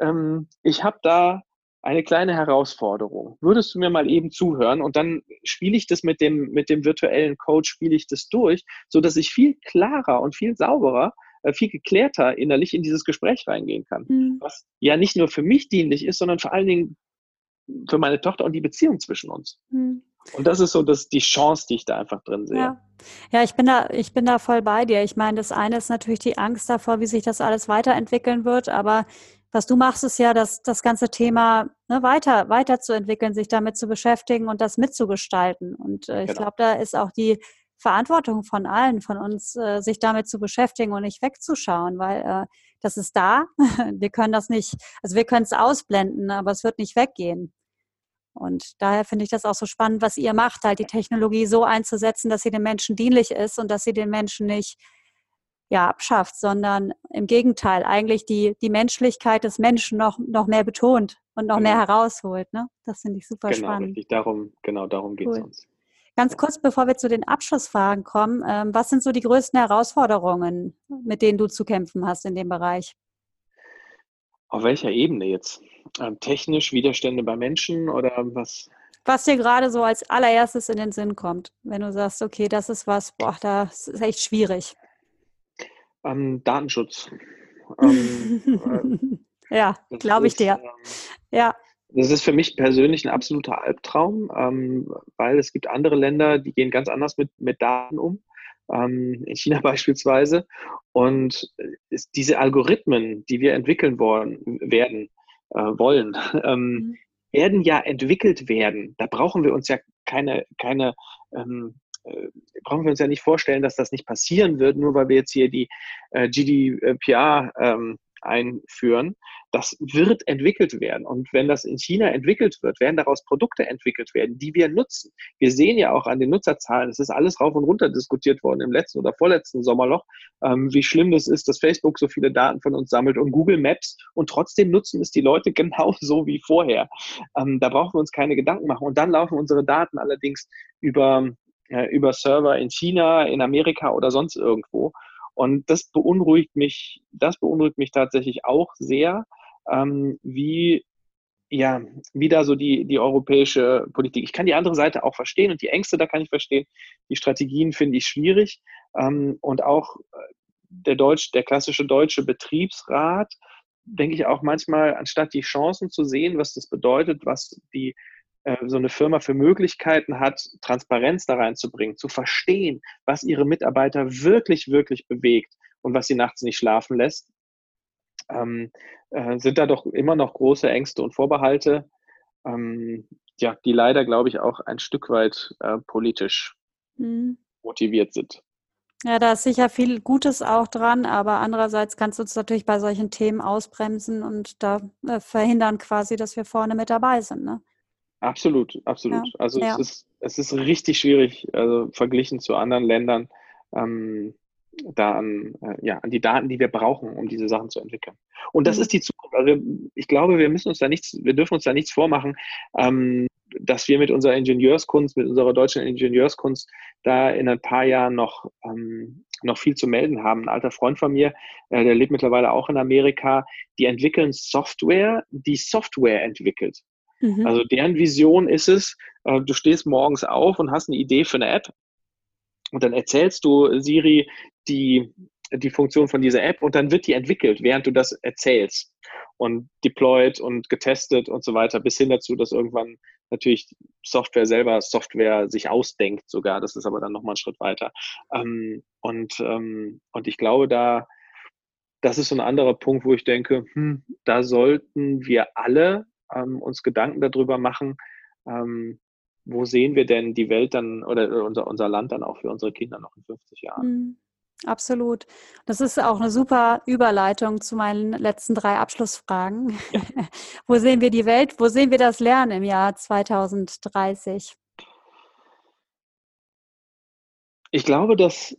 ähm, ich habe da eine kleine Herausforderung. Würdest du mir mal eben zuhören und dann spiele ich das mit dem, mit dem virtuellen Coach, spiele ich das durch, so dass ich viel klarer und viel sauberer, äh, viel geklärter innerlich in dieses Gespräch reingehen kann. Mhm. Was ja nicht nur für mich dienlich ist, sondern vor allen Dingen für meine Tochter und die Beziehung zwischen uns. Mhm. Und das ist so das, die Chance, die ich da einfach drin sehe. Ja. ja, ich bin da, ich bin da voll bei dir. Ich meine, das eine ist natürlich die Angst davor, wie sich das alles weiterentwickeln wird, aber was du machst, ist ja, das, das ganze Thema ne, weiter, weiterzuentwickeln, sich damit zu beschäftigen und das mitzugestalten. Und äh, ich genau. glaube, da ist auch die Verantwortung von allen, von uns, äh, sich damit zu beschäftigen und nicht wegzuschauen, weil äh, das ist da. wir können das nicht, also wir können es ausblenden, aber es wird nicht weggehen. Und daher finde ich das auch so spannend, was ihr macht, halt die Technologie so einzusetzen, dass sie den Menschen dienlich ist und dass sie den Menschen nicht ja, abschafft, sondern im Gegenteil eigentlich die, die Menschlichkeit des Menschen noch, noch mehr betont und noch genau. mehr herausholt. Ne? Das finde ich super genau, spannend. Richtig. Darum, genau darum geht es cool. uns. Ganz kurz, bevor wir zu den Abschlussfragen kommen, ähm, was sind so die größten Herausforderungen, mit denen du zu kämpfen hast in dem Bereich? Auf welcher Ebene jetzt? Ähm, technisch Widerstände bei Menschen oder was? Was dir gerade so als allererstes in den Sinn kommt, wenn du sagst, okay, das ist was, boah, das ist echt schwierig. Ähm, Datenschutz. Ähm, äh, ja, glaube ich dir. Ähm, ja. Das ist für mich persönlich ein absoluter Albtraum, ähm, weil es gibt andere Länder, die gehen ganz anders mit, mit Daten um. Ähm, in China beispielsweise. Und diese Algorithmen, die wir entwickeln wollen, werden, äh, wollen, ähm, mhm. werden ja entwickelt werden. Da brauchen wir uns ja keine, keine ähm, äh, brauchen wir uns ja nicht vorstellen, dass das nicht passieren wird, nur weil wir jetzt hier die äh, GDPR ähm, einführen. Das wird entwickelt werden. Und wenn das in China entwickelt wird, werden daraus Produkte entwickelt werden, die wir nutzen. Wir sehen ja auch an den Nutzerzahlen, es ist alles rauf und runter diskutiert worden im letzten oder vorletzten Sommerloch, ähm, wie schlimm das ist, dass Facebook so viele Daten von uns sammelt und Google Maps und trotzdem nutzen es die Leute genauso wie vorher. Ähm, da brauchen wir uns keine Gedanken machen. Und dann laufen unsere Daten allerdings über äh, über Server in China, in Amerika oder sonst irgendwo. Und das beunruhigt mich, das beunruhigt mich tatsächlich auch sehr, ähm, wie ja, wie da so die, die europäische Politik. Ich kann die andere Seite auch verstehen und die Ängste, da kann ich verstehen. Die Strategien finde ich schwierig. Ähm, und auch äh, der Deutsch, der klassische deutsche Betriebsrat, denke ich auch manchmal, anstatt die Chancen zu sehen, was das bedeutet, was die so eine Firma für Möglichkeiten hat, Transparenz da reinzubringen, zu verstehen, was ihre Mitarbeiter wirklich, wirklich bewegt und was sie nachts nicht schlafen lässt, ähm, äh, sind da doch immer noch große Ängste und Vorbehalte, ähm, ja, die leider, glaube ich, auch ein Stück weit äh, politisch mhm. motiviert sind. Ja, da ist sicher viel Gutes auch dran, aber andererseits kannst du uns natürlich bei solchen Themen ausbremsen und da äh, verhindern quasi, dass wir vorne mit dabei sind. Ne? Absolut, absolut. Ja. Also ja. Es, ist, es ist richtig schwierig, also verglichen zu anderen Ländern, ähm, da an, äh, ja, an die Daten, die wir brauchen, um diese Sachen zu entwickeln. Und das mhm. ist die Zukunft. Also ich glaube, wir müssen uns da nichts, wir dürfen uns da nichts vormachen, ähm, dass wir mit unserer Ingenieurskunst, mit unserer deutschen Ingenieurskunst da in ein paar Jahren noch, ähm, noch viel zu melden haben. Ein alter Freund von mir, äh, der lebt mittlerweile auch in Amerika, die entwickeln Software, die Software entwickelt. Mhm. Also deren Vision ist es, äh, du stehst morgens auf und hast eine Idee für eine App und dann erzählst du Siri die, die Funktion von dieser App und dann wird die entwickelt, während du das erzählst und deployed und getestet und so weiter, bis hin dazu, dass irgendwann natürlich Software selber Software sich ausdenkt sogar. Das ist aber dann nochmal ein Schritt weiter. Ähm, und, ähm, und ich glaube, da, das ist so ein anderer Punkt, wo ich denke, hm, da sollten wir alle ähm, uns Gedanken darüber machen, ähm, wo sehen wir denn die Welt dann oder unser, unser Land dann auch für unsere Kinder noch in 50 Jahren? Mhm. Absolut. Das ist auch eine super Überleitung zu meinen letzten drei Abschlussfragen. Ja. wo sehen wir die Welt? Wo sehen wir das Lernen im Jahr 2030? Ich glaube, dass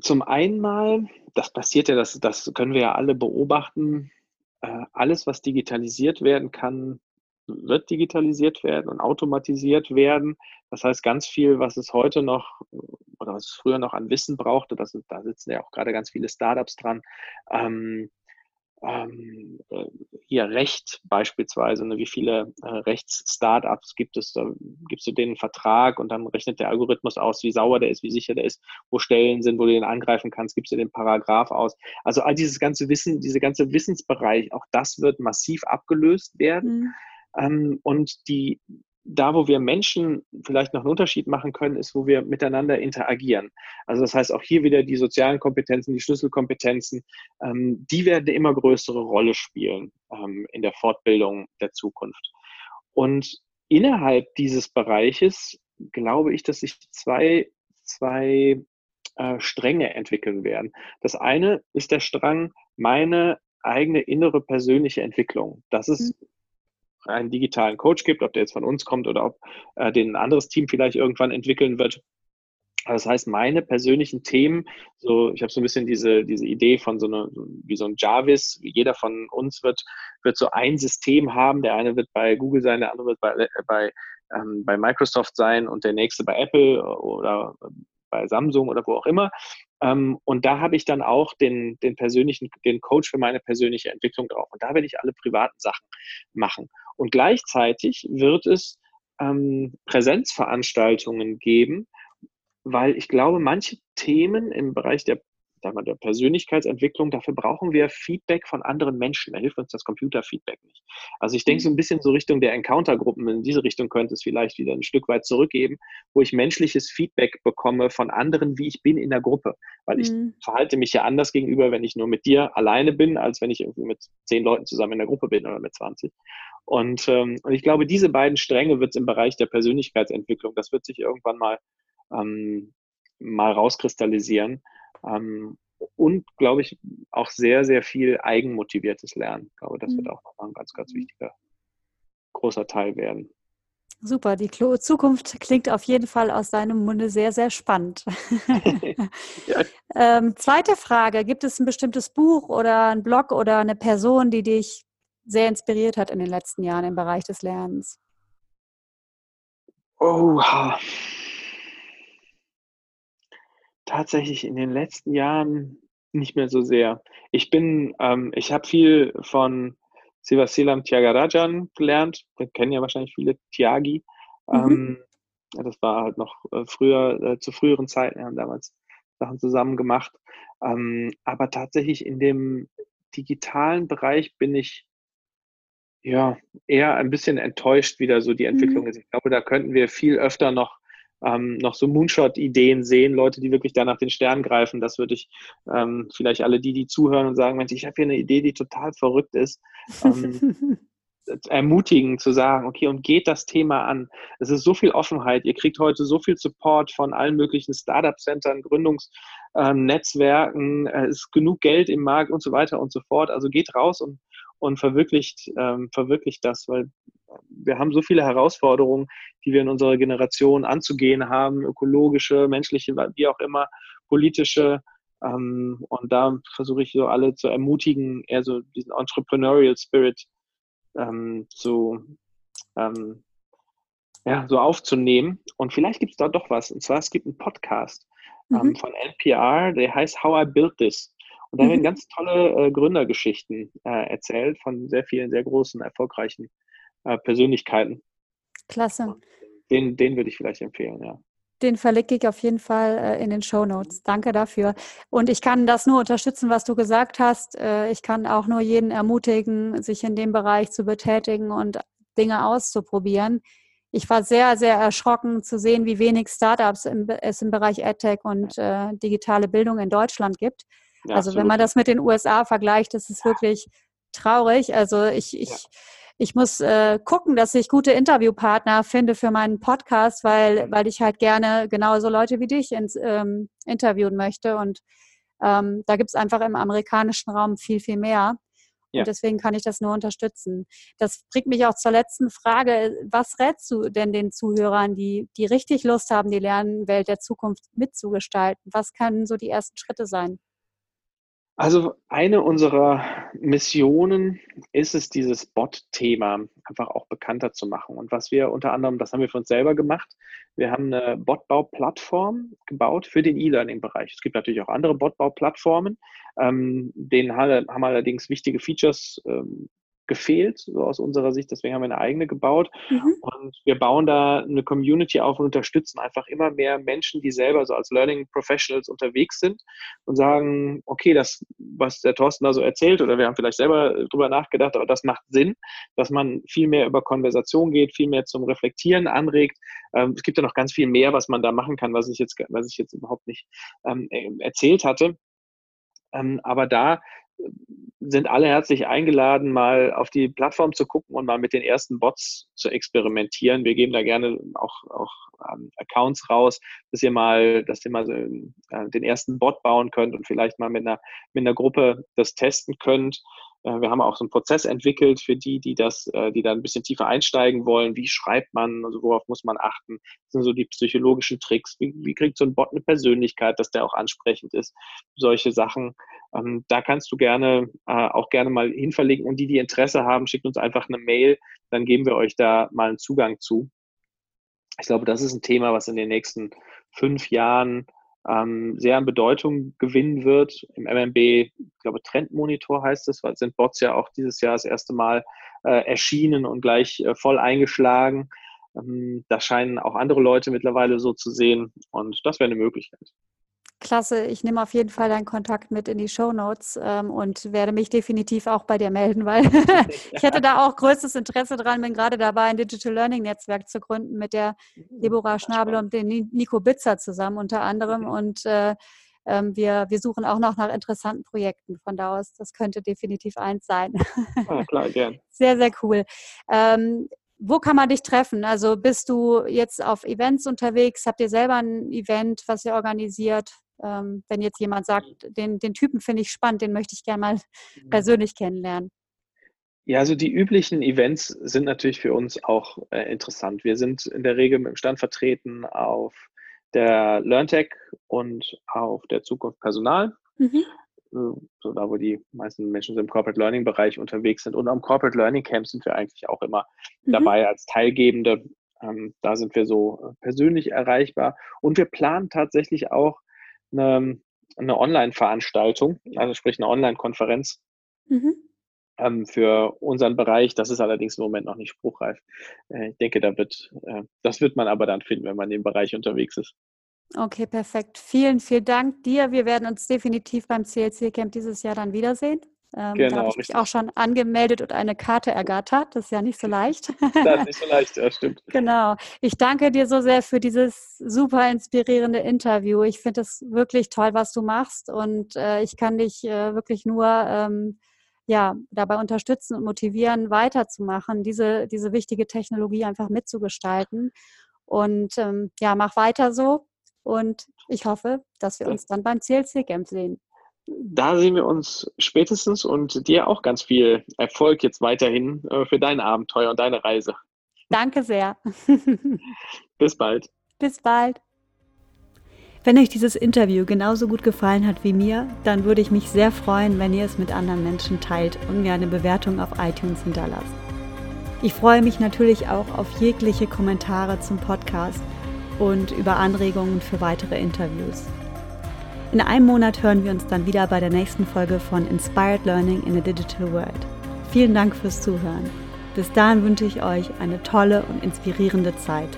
zum einen mal, das passiert ja, das, das können wir ja alle beobachten, äh, alles, was digitalisiert werden kann, wird digitalisiert werden und automatisiert werden. Das heißt, ganz viel, was es heute noch oder was es früher noch an Wissen brauchte, das, da sitzen ja auch gerade ganz viele Startups dran. Ähm, ähm, äh, hier Recht beispielsweise, ne, wie viele äh, Rechts-Startups gibt es, da gibst du denen einen Vertrag und dann rechnet der Algorithmus aus, wie sauer der ist, wie sicher der ist, wo Stellen sind, wo du den angreifen kannst, gibst du den Paragraph aus. Also all dieses ganze Wissen, diese ganze Wissensbereich, auch das wird massiv abgelöst werden. Mhm. Ähm, und die, da, wo wir Menschen vielleicht noch einen Unterschied machen können, ist, wo wir miteinander interagieren. Also das heißt auch hier wieder die sozialen Kompetenzen, die Schlüsselkompetenzen, ähm, die werden eine immer größere Rolle spielen ähm, in der Fortbildung der Zukunft. Und innerhalb dieses Bereiches glaube ich, dass sich zwei, zwei äh, Stränge entwickeln werden. Das eine ist der Strang, meine eigene innere persönliche Entwicklung. Das ist mhm einen digitalen Coach gibt, ob der jetzt von uns kommt oder ob äh, den ein anderes Team vielleicht irgendwann entwickeln wird. Das heißt, meine persönlichen Themen, so ich habe so ein bisschen diese, diese Idee von so einer, wie so ein Jarvis, jeder von uns wird, wird so ein System haben. Der eine wird bei Google sein, der andere wird bei, bei, ähm, bei Microsoft sein und der nächste bei Apple oder bei Samsung oder wo auch immer. Ähm, und da habe ich dann auch den, den persönlichen, den Coach für meine persönliche Entwicklung drauf. Und da werde ich alle privaten Sachen machen. Und gleichzeitig wird es ähm, Präsenzveranstaltungen geben, weil ich glaube, manche Themen im Bereich der sagen wir, der Persönlichkeitsentwicklung, dafür brauchen wir Feedback von anderen Menschen. Da hilft uns das Computerfeedback nicht. Also ich denke so ein bisschen so Richtung der Encounter-Gruppen, in diese Richtung könnte es vielleicht wieder ein Stück weit zurückgeben, wo ich menschliches Feedback bekomme von anderen, wie ich bin in der Gruppe. Weil ich mhm. verhalte mich ja anders gegenüber, wenn ich nur mit dir alleine bin, als wenn ich irgendwie mit zehn Leuten zusammen in der Gruppe bin oder mit 20. Und, ähm, und ich glaube, diese beiden Stränge wird es im Bereich der Persönlichkeitsentwicklung, das wird sich irgendwann mal, ähm, mal rauskristallisieren. Ähm, und, glaube ich, auch sehr, sehr viel eigenmotiviertes Lernen. Ich glaube, das wird mhm. auch nochmal ein ganz, ganz wichtiger, großer Teil werden. Super, die Zukunft klingt auf jeden Fall aus deinem Munde sehr, sehr spannend. ja. ähm, zweite Frage, gibt es ein bestimmtes Buch oder ein Blog oder eine Person, die dich sehr inspiriert hat in den letzten Jahren im Bereich des Lernens? Oh, tatsächlich in den letzten Jahren nicht mehr so sehr. Ich bin, ähm, ich habe viel von Sivasilam Tyagarajan gelernt. Den kennen ja wahrscheinlich viele Tyagi. Mhm. Ähm, das war halt noch äh, früher, äh, zu früheren Zeiten, wir haben damals Sachen zusammen gemacht. Ähm, aber tatsächlich in dem digitalen Bereich bin ich ja, eher ein bisschen enttäuscht wieder so die Entwicklung mhm. ist. Ich glaube, da könnten wir viel öfter noch ähm, noch so Moonshot-Ideen sehen, Leute, die wirklich da nach den Sternen greifen. Das würde ich ähm, vielleicht alle die, die zuhören und sagen, Mensch, ich habe hier eine Idee, die total verrückt ist. Ähm, ermutigen zu sagen, okay, und geht das Thema an. Es ist so viel Offenheit. Ihr kriegt heute so viel Support von allen möglichen Startup-Centern, Gründungsnetzwerken. Ähm, es ist genug Geld im Markt und so weiter und so fort. Also geht raus und, und verwirklicht, ähm, verwirklicht das, weil wir haben so viele Herausforderungen, die wir in unserer Generation anzugehen haben, ökologische, menschliche, wie auch immer, politische. Ähm, und da versuche ich so alle zu ermutigen, eher so diesen Entrepreneurial Spirit ähm, zu, ähm, ja, so aufzunehmen. Und vielleicht gibt es da doch was. Und zwar, es gibt einen Podcast ähm, mhm. von NPR, der heißt How I Built This. Und da werden mhm. ganz tolle äh, Gründergeschichten äh, erzählt von sehr vielen, sehr großen, erfolgreichen äh, Persönlichkeiten. Klasse. Den, den würde ich vielleicht empfehlen, ja. Den verlinke ich auf jeden Fall äh, in den Show Notes. Danke dafür. Und ich kann das nur unterstützen, was du gesagt hast. Äh, ich kann auch nur jeden ermutigen, sich in dem Bereich zu betätigen und Dinge auszuprobieren. Ich war sehr, sehr erschrocken zu sehen, wie wenig Startups es im Bereich EdTech und äh, digitale Bildung in Deutschland gibt. Ja, also absolut. wenn man das mit den USA vergleicht, ist wirklich traurig. Also ich, ich ich muss äh, gucken, dass ich gute Interviewpartner finde für meinen Podcast, weil, weil ich halt gerne genauso Leute wie dich ins, ähm, interviewen möchte. Und ähm, da gibt es einfach im amerikanischen Raum viel, viel mehr. Ja. Und deswegen kann ich das nur unterstützen. Das bringt mich auch zur letzten Frage. Was rätst du denn den Zuhörern, die, die richtig Lust haben, die Lernwelt der Zukunft mitzugestalten? Was können so die ersten Schritte sein? Also eine unserer Missionen ist es, dieses Bot-Thema einfach auch bekannter zu machen. Und was wir unter anderem, das haben wir für uns selber gemacht, wir haben eine Botbau-Plattform gebaut für den E-Learning-Bereich. Es gibt natürlich auch andere Botbau-Plattformen, ähm, denen haben allerdings wichtige Features ähm, gefehlt, so aus unserer Sicht. Deswegen haben wir eine eigene gebaut. Mhm. Und wir bauen da eine Community auf und unterstützen einfach immer mehr Menschen, die selber so als Learning Professionals unterwegs sind und sagen, okay, das, was der Thorsten da so erzählt, oder wir haben vielleicht selber drüber nachgedacht, aber das macht Sinn, dass man viel mehr über Konversation geht, viel mehr zum Reflektieren anregt. Ähm, es gibt ja noch ganz viel mehr, was man da machen kann, was ich jetzt, was ich jetzt überhaupt nicht ähm, erzählt hatte. Ähm, aber da sind alle herzlich eingeladen, mal auf die Plattform zu gucken und mal mit den ersten Bots zu experimentieren. Wir geben da gerne auch, auch ähm, Accounts raus, dass ihr mal, dass ihr mal so, äh, den ersten Bot bauen könnt und vielleicht mal mit einer, mit einer Gruppe das testen könnt. Äh, wir haben auch so einen Prozess entwickelt für die, die das, äh, die da ein bisschen tiefer einsteigen wollen. Wie schreibt man, also worauf muss man achten? Das sind so die psychologischen Tricks. Wie, wie kriegt so ein Bot eine Persönlichkeit, dass der auch ansprechend ist? Solche Sachen. Ähm, da kannst du gerne äh, auch gerne mal hinverlinken. Und die, die Interesse haben, schickt uns einfach eine Mail, dann geben wir euch da mal einen Zugang zu. Ich glaube, das ist ein Thema, was in den nächsten fünf Jahren ähm, sehr an Bedeutung gewinnen wird. Im MMB, ich glaube, Trendmonitor heißt es, weil sind Bots ja auch dieses Jahr das erste Mal äh, erschienen und gleich äh, voll eingeschlagen. Ähm, da scheinen auch andere Leute mittlerweile so zu sehen und das wäre eine Möglichkeit. Klasse, ich nehme auf jeden Fall deinen Kontakt mit in die Show Notes ähm, und werde mich definitiv auch bei dir melden, weil ich hätte da auch größtes Interesse dran, bin gerade dabei, ein Digital Learning Netzwerk zu gründen mit der mhm, Deborah Schnabel und dem Nico Bitzer zusammen unter anderem und äh, ähm, wir, wir suchen auch noch nach interessanten Projekten. Von da aus, das könnte definitiv eins sein. Ja, klar, gern. Sehr, sehr cool. Ähm, wo kann man dich treffen? Also bist du jetzt auf Events unterwegs? Habt ihr selber ein Event, was ihr organisiert? Ähm, wenn jetzt jemand sagt, den, den Typen finde ich spannend, den möchte ich gerne mal mhm. persönlich kennenlernen? Ja, also die üblichen Events sind natürlich für uns auch äh, interessant. Wir sind in der Regel mit dem Stand vertreten auf der LearnTech und auf der Zukunft Personal. Mhm. Äh, so da, wo die meisten Menschen im Corporate Learning Bereich unterwegs sind. Und am Corporate Learning Camp sind wir eigentlich auch immer mhm. dabei als Teilgebende. Ähm, da sind wir so persönlich erreichbar. Und wir planen tatsächlich auch eine, eine Online-Veranstaltung, also sprich eine Online-Konferenz mhm. ähm, für unseren Bereich. Das ist allerdings im Moment noch nicht spruchreif. Äh, ich denke, da wird, äh, das wird man aber dann finden, wenn man in dem Bereich unterwegs ist. Okay, perfekt. Vielen, vielen Dank dir. Wir werden uns definitiv beim CLC Camp dieses Jahr dann wiedersehen. Ähm, genau, da habe ich mich auch schon angemeldet und eine Karte ergattert. Das ist ja nicht so leicht. Das ist nicht so leicht, ja, stimmt. genau. Ich danke dir so sehr für dieses super inspirierende Interview. Ich finde es wirklich toll, was du machst und äh, ich kann dich äh, wirklich nur ähm, ja, dabei unterstützen und motivieren, weiterzumachen, diese, diese wichtige Technologie einfach mitzugestalten. Und ähm, ja, mach weiter so. Und ich hoffe, dass wir uns dann beim CLC Camp sehen. Da sehen wir uns spätestens und dir auch ganz viel Erfolg jetzt weiterhin äh, für dein Abenteuer und deine Reise. Danke sehr. Bis bald. Bis bald. Wenn euch dieses Interview genauso gut gefallen hat wie mir, dann würde ich mich sehr freuen, wenn ihr es mit anderen Menschen teilt und mir eine Bewertung auf iTunes hinterlasst. Ich freue mich natürlich auch auf jegliche Kommentare zum Podcast und über Anregungen für weitere Interviews. In einem Monat hören wir uns dann wieder bei der nächsten Folge von Inspired Learning in a Digital World. Vielen Dank fürs Zuhören. Bis dahin wünsche ich euch eine tolle und inspirierende Zeit.